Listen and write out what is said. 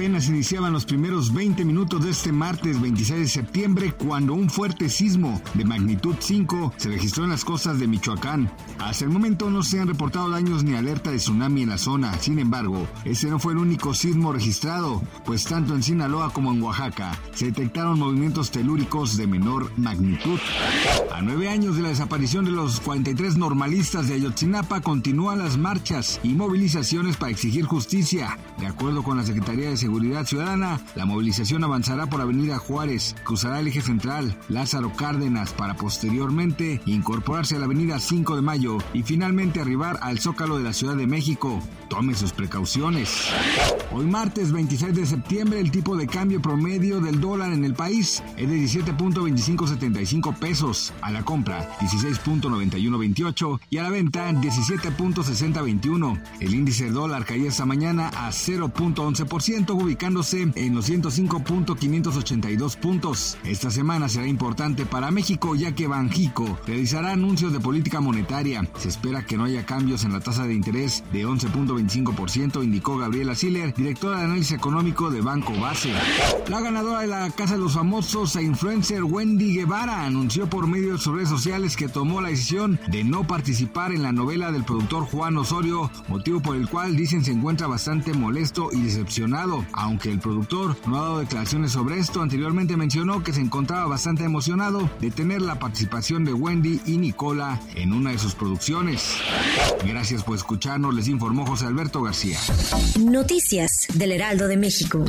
Apenas iniciaban los primeros 20 minutos de este martes 26 de septiembre cuando un fuerte sismo de magnitud 5 se registró en las costas de Michoacán. Hasta el momento no se han reportado daños ni alerta de tsunami en la zona. Sin embargo, ese no fue el único sismo registrado, pues tanto en Sinaloa como en Oaxaca se detectaron movimientos telúricos de menor magnitud. A nueve años de la desaparición de los 43 normalistas de Ayotzinapa continúan las marchas y movilizaciones para exigir justicia. De acuerdo con la Secretaría de Seguridad Ciudadana, la movilización avanzará por Avenida Juárez, cruzará el eje central Lázaro Cárdenas para posteriormente incorporarse a la Avenida 5 de Mayo y finalmente arribar al Zócalo de la Ciudad de México. Tome sus precauciones. Hoy martes 26 de septiembre el tipo de cambio promedio del dólar en el país es de 17.2575 pesos. A la compra 16.9128 y a la venta 17.6021. El índice dólar caía esta mañana a 0.11% ubicándose en los 105.582 puntos. Esta semana será importante para México ya que Banjico realizará anuncios de política monetaria. Se espera que no haya cambios en la tasa de interés de 11.25%, indicó Gabriela Siller, directora de análisis económico de Banco Base. La ganadora de la Casa de los Famosos e influencer Wendy Guevara anunció por medio de sus redes sociales que tomó la decisión de no participar en la novela del productor Juan Osorio, motivo por el cual dicen se encuentra bastante molesto y decepcionado. Aunque el productor no ha dado declaraciones sobre esto, anteriormente mencionó que se encontraba bastante emocionado de tener la participación de Wendy y Nicola en una de sus producciones. Gracias por escucharnos, les informó José Alberto García. Noticias del Heraldo de México.